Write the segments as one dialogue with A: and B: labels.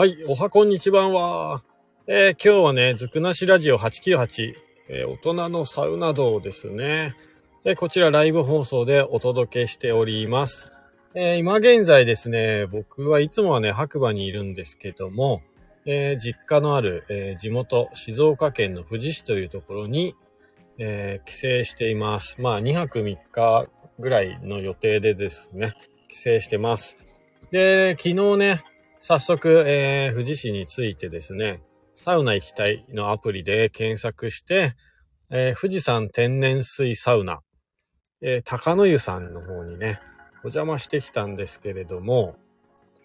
A: はい、おはこんにちばんは。えー今日はね、ずくなしラジオ898、えー大人のサウナ道ですね。で、こちらライブ放送でお届けしております。え今現在ですね、僕はいつもはね、白馬にいるんですけども、え実家のある、え地元、静岡県の富士市というところに、え帰省しています。まあ、2泊3日ぐらいの予定でですね、帰省してます。で、昨日ね、早速、えー富士市についてですね、サウナ行きたいのアプリで検索して、えー富士山天然水サウナ、えー高野湯さんの方にね、お邪魔してきたんですけれども、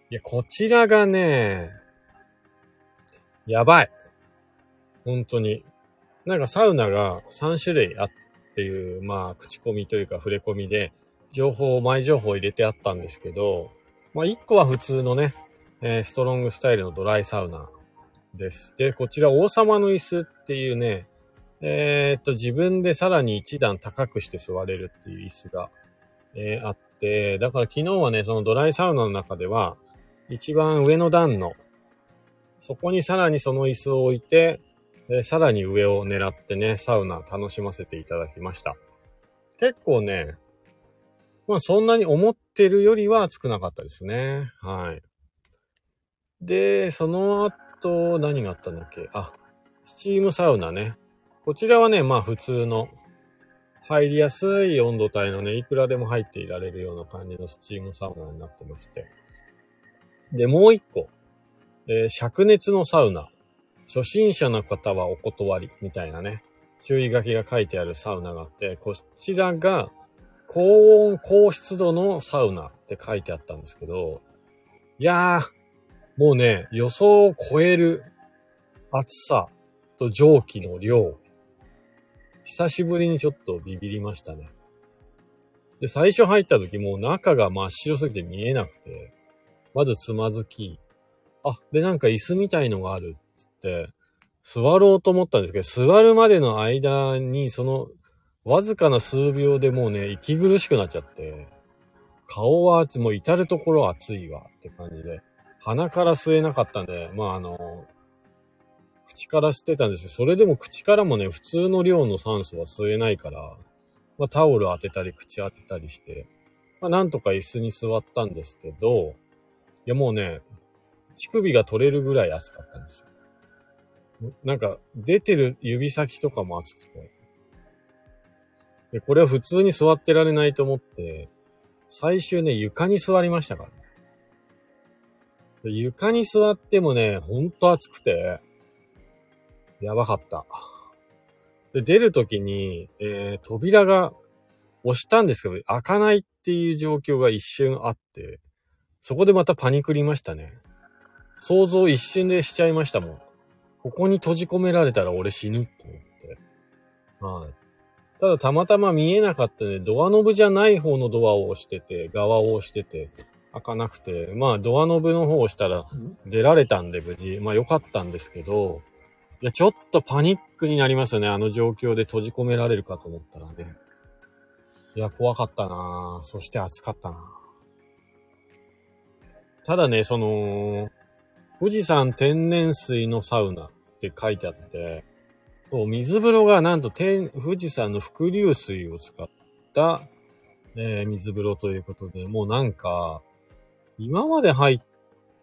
A: いや、こちらがね、やばい。本当に。なんかサウナが3種類あっていう、まあ、口コミというか触れ込みで、情報、前情報入れてあったんですけど、まあ、1個は普通のね、えーストロングスタイルのドライサウナです。で、こちら王様の椅子っていうね、えーっと、自分でさらに一段高くして座れるっていう椅子が、えーあって、だから昨日はね、そのドライサウナの中では、一番上の段の、そこにさらにその椅子を置いて、でさらに上を狙ってね、サウナ楽しませていただきました。結構ね、まあそんなに思ってるよりは暑くなかったですね。はい。で、その後、何があったんだっけ？あ、スチームサウナね。こちらはね、まあ普通の、入りやすい温度帯のね、いくらでも入っていられるような感じのスチームサウナになってまして。で、もう一個、えー灼熱のサウナ。初心者の方はお断り、みたいなね、注意書きが書いてあるサウナがあって、こちらが、高温高湿度のサウナって書いてあったんですけど、いやー、もうね、予想を超える暑さと蒸気の量。久しぶりにちょっとビビりましたね。で、最初入った時もう中が真っ白すぎて見えなくて、まずつまずき、あ、でなんか椅子みたいのがあるっつって、座ろうと思ったんですけど、座るまでの間にそのわずかな数秒でもうね、息苦しくなっちゃって、顔はもう至るところ熱いわって感じで、鼻から吸えなかったんで、まああの、口から吸ってたんですけど、それでも口からもね、普通の量の酸素は吸えないから、まあタオル当てたり口当てたりして、まあなんとか椅子に座ったんですけど、いやもうね、乳首が取れるぐらい熱かったんですよ。なんか、出てる指先とかも熱くて。で、これは普通に座ってられないと思って、最終ね、床に座りましたからね。床に座ってもね、ほんと暑くて、やばかった。で、出るときに、えー、扉が押したんですけど、開かないっていう状況が一瞬あって、そこでまたパニクりましたね。想像一瞬でしちゃいましたもん。ここに閉じ込められたら俺死ぬって思って。はい。ただたまたま見えなかったね、ドアノブじゃない方のドアを押してて、側を押してて、開かなくて、まあドアノブの方を押したら出られたんで無事、まあ良かったんですけど、いや、ちょっとパニックになりますよね、あの状況で閉じ込められるかと思ったらね。いや、怖かったな。ぁそして暑かったな。ぁただね、その、富士山天然水のサウナって書いてあって、そう、水風呂がなんと天、富士山の伏流水を使った、えー水風呂ということで、もうなんか、今まで入っ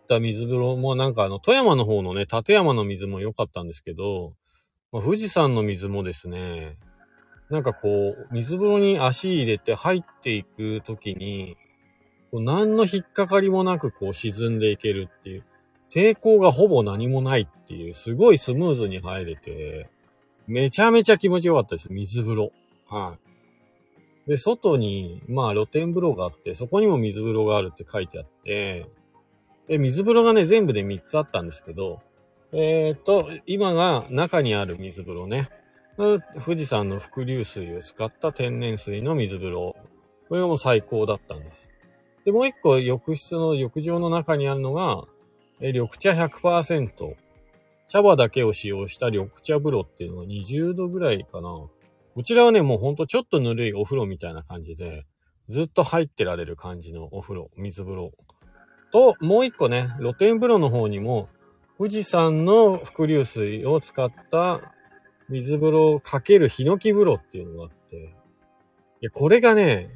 A: た水風呂もなんかあの、富山の方のね、立山の水も良かったんですけど、まあ富士山の水もですね、なんかこう、水風呂に足入れて入っていくときに、こう何の引っかかりもなくこう沈んでいけるっていう、抵抗がほぼ何もないっていう、すごいスムーズに入れて、めちゃめちゃ気持ちよかったです、水風呂。はい。で、外に、まあ露天風呂があって、そこにも水風呂があるって書いてあって、で、水風呂がね、全部で3つあったんですけど、えー、っと、今が中にある水風呂ね。富士山の伏流水を使った天然水の水風呂。これがもう最高だったんです。で、もう一個浴室の浴場の中にあるのが、え緑茶100%。茶葉だけを使用した緑茶風呂っていうのが20度ぐらいかな。こちらはね、もうほんとちょっとぬるいお風呂みたいな感じで、ずっと入ってられる感じのお風呂、水風呂。と、もう一個ね、露天風呂の方にも、富士山の伏流水を使った水風呂をかけるヒノキ風呂っていうのがあって、いや、これがね、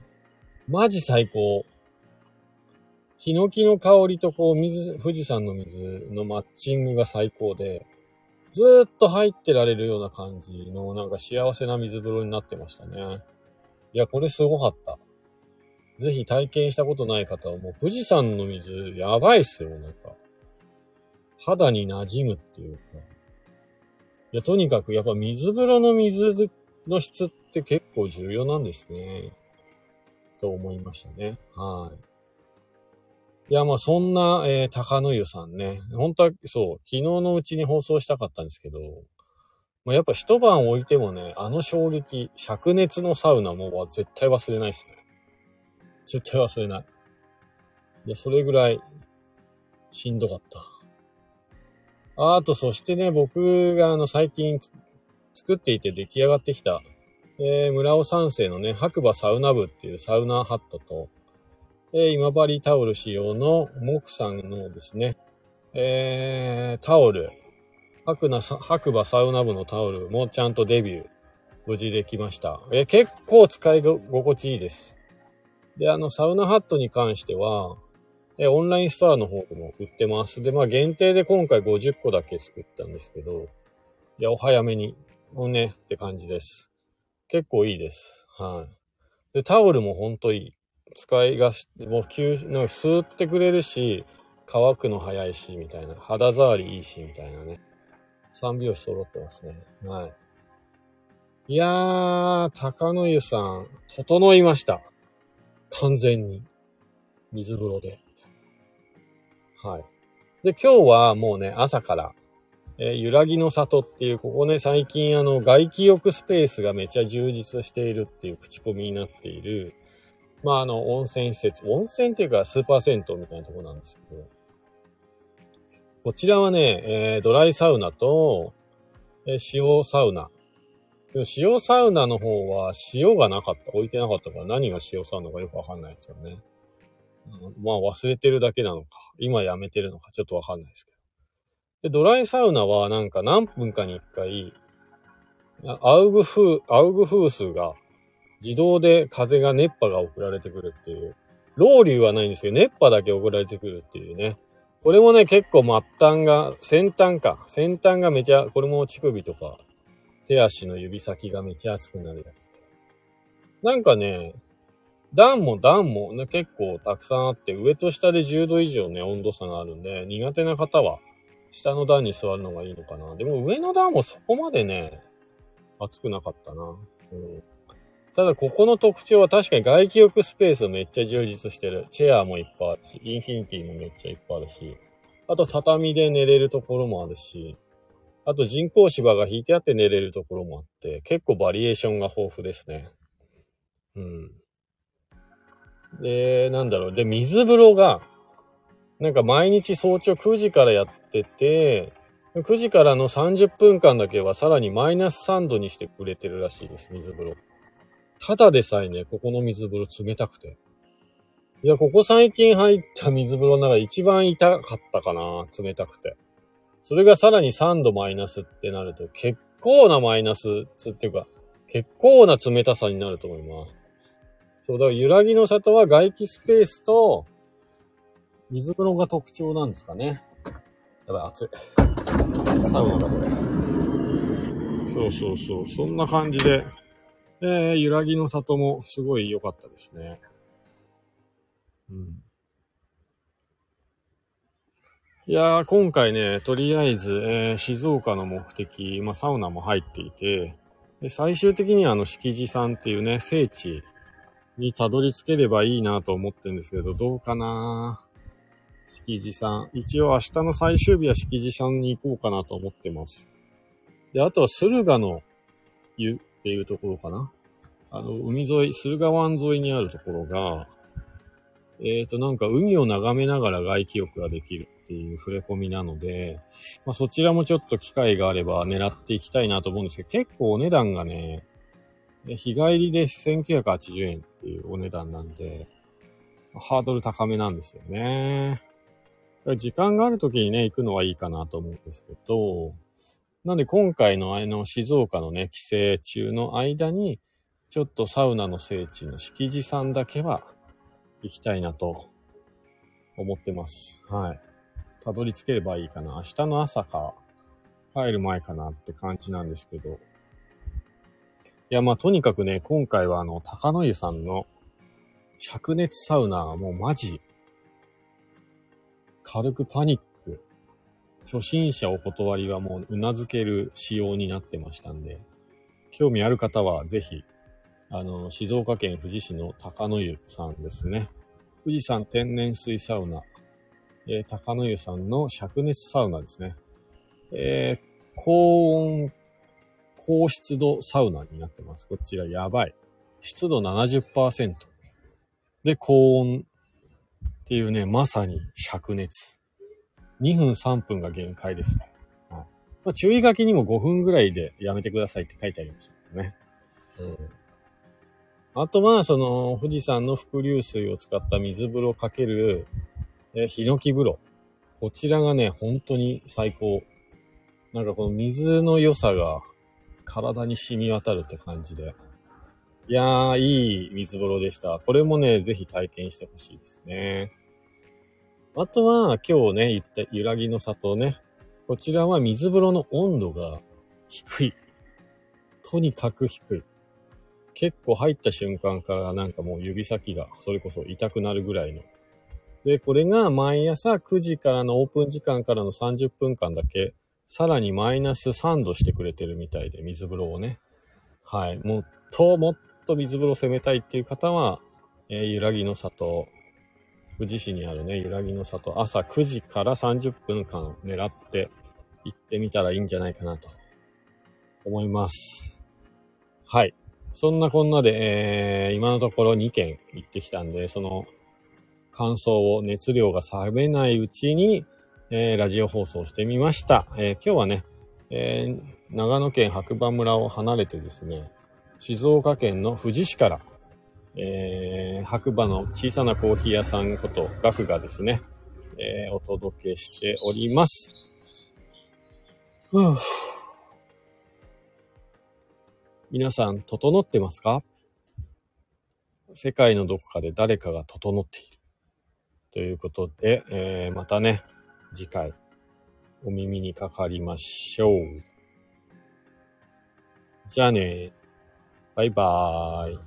A: マジ最高。ヒノキの香りとこう水、富士山の水のマッチングが最高で、ずっと入ってられるような感じのなんか幸せな水風呂になってましたね。いや、これすごかった。ぜひ体験したことない方はもう富士山の水やばいっすよ、なんか。肌に馴染むっていうか。いや、とにかくやっぱ水風呂の水の質って結構重要なんですね。と思いましたね。はい。いや、まあそんな、えー、高野湯さんね。本当は、そう、昨日のうちに放送したかったんですけど、まあ、やっぱ一晩置いてもね、あの衝撃、灼熱のサウナも絶対忘れないですね。絶対忘れない。いや、それぐらい、しんどかった。あと、そしてね、僕があの、最近作っていて出来上がってきた、えー、村尾三世のね、白馬サウナ部っていうサウナハットと、えー、今治タオル仕様の木さんのですね、えー、タオル、白な白馬サウナ部のタオルもちゃんとデビュー、無事できました。えー、結構使い心地いいです。で、あの、サウナハットに関しては、え、オンラインストアの方でも売ってます。で、まあ限定で今回50個だけ作ったんですけど、いや、お早めに、もうね、って感じです。結構いいです。はい。で、タオルもほんといい。使いがし、もう吸、なんか吸ってくれるし、乾くの早いし、みたいな。肌触りいいし、みたいなね。三拍子揃ってますね。はい。いやー、高野湯さん、整いました。完全に。水風呂で。はい。で、今日はもうね、朝から、えー、揺らぎの里っていう、ここね、最近あの、外気浴スペースがめちゃ充実しているっていう口コミになっている、まあ、あの、温泉施設、温泉っていうかスーパー銭湯みたいなとこなんですけど、こちらはね、えー、ドライサウナと、えー、塩サウナ。でも塩サウナの方は塩がなかった、置いてなかったから何が塩サウナかよくわかんないですよね。うん、まあ忘れてるだけなのか、今やめてるのかちょっとわかんないですけど。で、ドライサウナはなんか何分かに一回、アウグフ、アウグフースが自動で風が熱波が送られてくるっていう。ロウリュはないんですけど、熱波だけ送られてくるっていうね。これもね、結構末端が、先端か。先端がめちゃ、これも乳首とか、手足の指先がめちゃ熱くなるやつ。なんかね、段も段もね、結構たくさんあって、上と下で10度以上ね、温度差があるんで、苦手な方は、下の段に座るのがいいのかな。でも上の段もそこまでね、熱くなかったな。うんただ、ここの特徴は確かに外気浴スペースめっちゃ充実してる。チェアもいっぱいあるし、インフィニティもめっちゃいっぱいあるし、あと畳で寝れるところもあるし、あと人工芝が引いてあって寝れるところもあって、結構バリエーションが豊富ですね。うん。で、なんだろう。で、水風呂が、なんか毎日早朝9時からやってて、9時からの30分間だけはさらにマイナス3度にしてくれてるらしいです、水風呂。ただでさえね、ここの水風呂冷たくて。いや、ここ最近入った水風呂の中で一番痛かったかな、冷たくて。それがさらに3度マイナスってなると、結構なマイナスっていうか、結構な冷たさになると思います。そう、だから揺らぎの里は外気スペースと、水風呂が特徴なんですかね。やばい、暑い。サウナだ、これ。そうそうそう、そんな感じで。えー、揺らぎの里もすごい良かったですね。うん。いやー、今回ね、とりあえず、えー、静岡の目的、まあ、サウナも入っていて、で最終的にはあの、敷地さんっていうね、聖地にたどり着ければいいなと思ってるんですけど、どうかな敷地さん。一応明日の最終日は敷地さんに行こうかなと思ってます。で、あとは駿河の湯っていうところかな。あの、海沿い、駿河湾沿いにあるところが、えっ、ー、と、なんか海を眺めながら外気浴ができるっていう触れ込みなので、まあ、そちらもちょっと機会があれば狙っていきたいなと思うんですけど、結構お値段がね、日帰りで1980円っていうお値段なんで、ハードル高めなんですよね。時間がある時にね、行くのはいいかなと思うんですけど、なんで今回のあの静岡のね、帰省中の間に、ちょっとサウナの聖地の敷地さんだけは行きたいなと思ってます。はい。たどり着ければいいかな。明日の朝か帰る前かなって感じなんですけど。いや、まあとにかくね、今回はあの、高野湯さんの灼熱サウナはもうマジ、軽くパニック。初心者お断りはもう頷ける仕様になってましたんで、興味ある方はぜひ、あの、静岡県富士市の高野湯さんですね。富士山天然水サウナ、えー、高野湯さんの灼熱サウナですね。えー、高温、高湿度サウナになってます。こちらやばい。湿度70%。で、高温っていうね、まさに灼熱。2分3分が限界ですね。はいまあ、注意書きにも5分ぐらいでやめてくださいって書いてありましたけどね。うんあとは、その、富士山の伏流水を使った水風呂かける、え、ヒノキ風呂。こちらがね、本当に最高。なんかこの水の良さが体に染み渡るって感じで。いやー、いい水風呂でした。これもね、ぜひ体験してほしいですね。あとは、今日ね、言った揺らぎの里ね。こちらは水風呂の温度が低い。とにかく低い。結構入った瞬間からなんかもう指先がそれこそ痛くなるぐらいの。で、これが毎朝9時からのオープン時間からの30分間だけ、さらにマイナス3度してくれてるみたいで、水風呂をね。はい。もっともっと水風呂攻めたいっていう方は、えー、揺らぎの里、富士市にあるね、揺らぎの里、朝9時から30分間狙って行ってみたらいいんじゃないかなと思います。はい。そんなこんなで、えー、今のところ2件行ってきたんで、その感想を熱量が冷めないうちに、えー、ラジオ放送してみました。えー、今日はね、えー、長野県白馬村を離れてですね、静岡県の富士市から、えー、白馬の小さなコーヒー屋さんこと、ガクがですね、えー、お届けしております。ふぅ皆さん、整ってますか？世界のどこかで誰かが整っている。ということで、えー、またね、次回、お耳にかかりましょう。じゃあね、バイバーイ。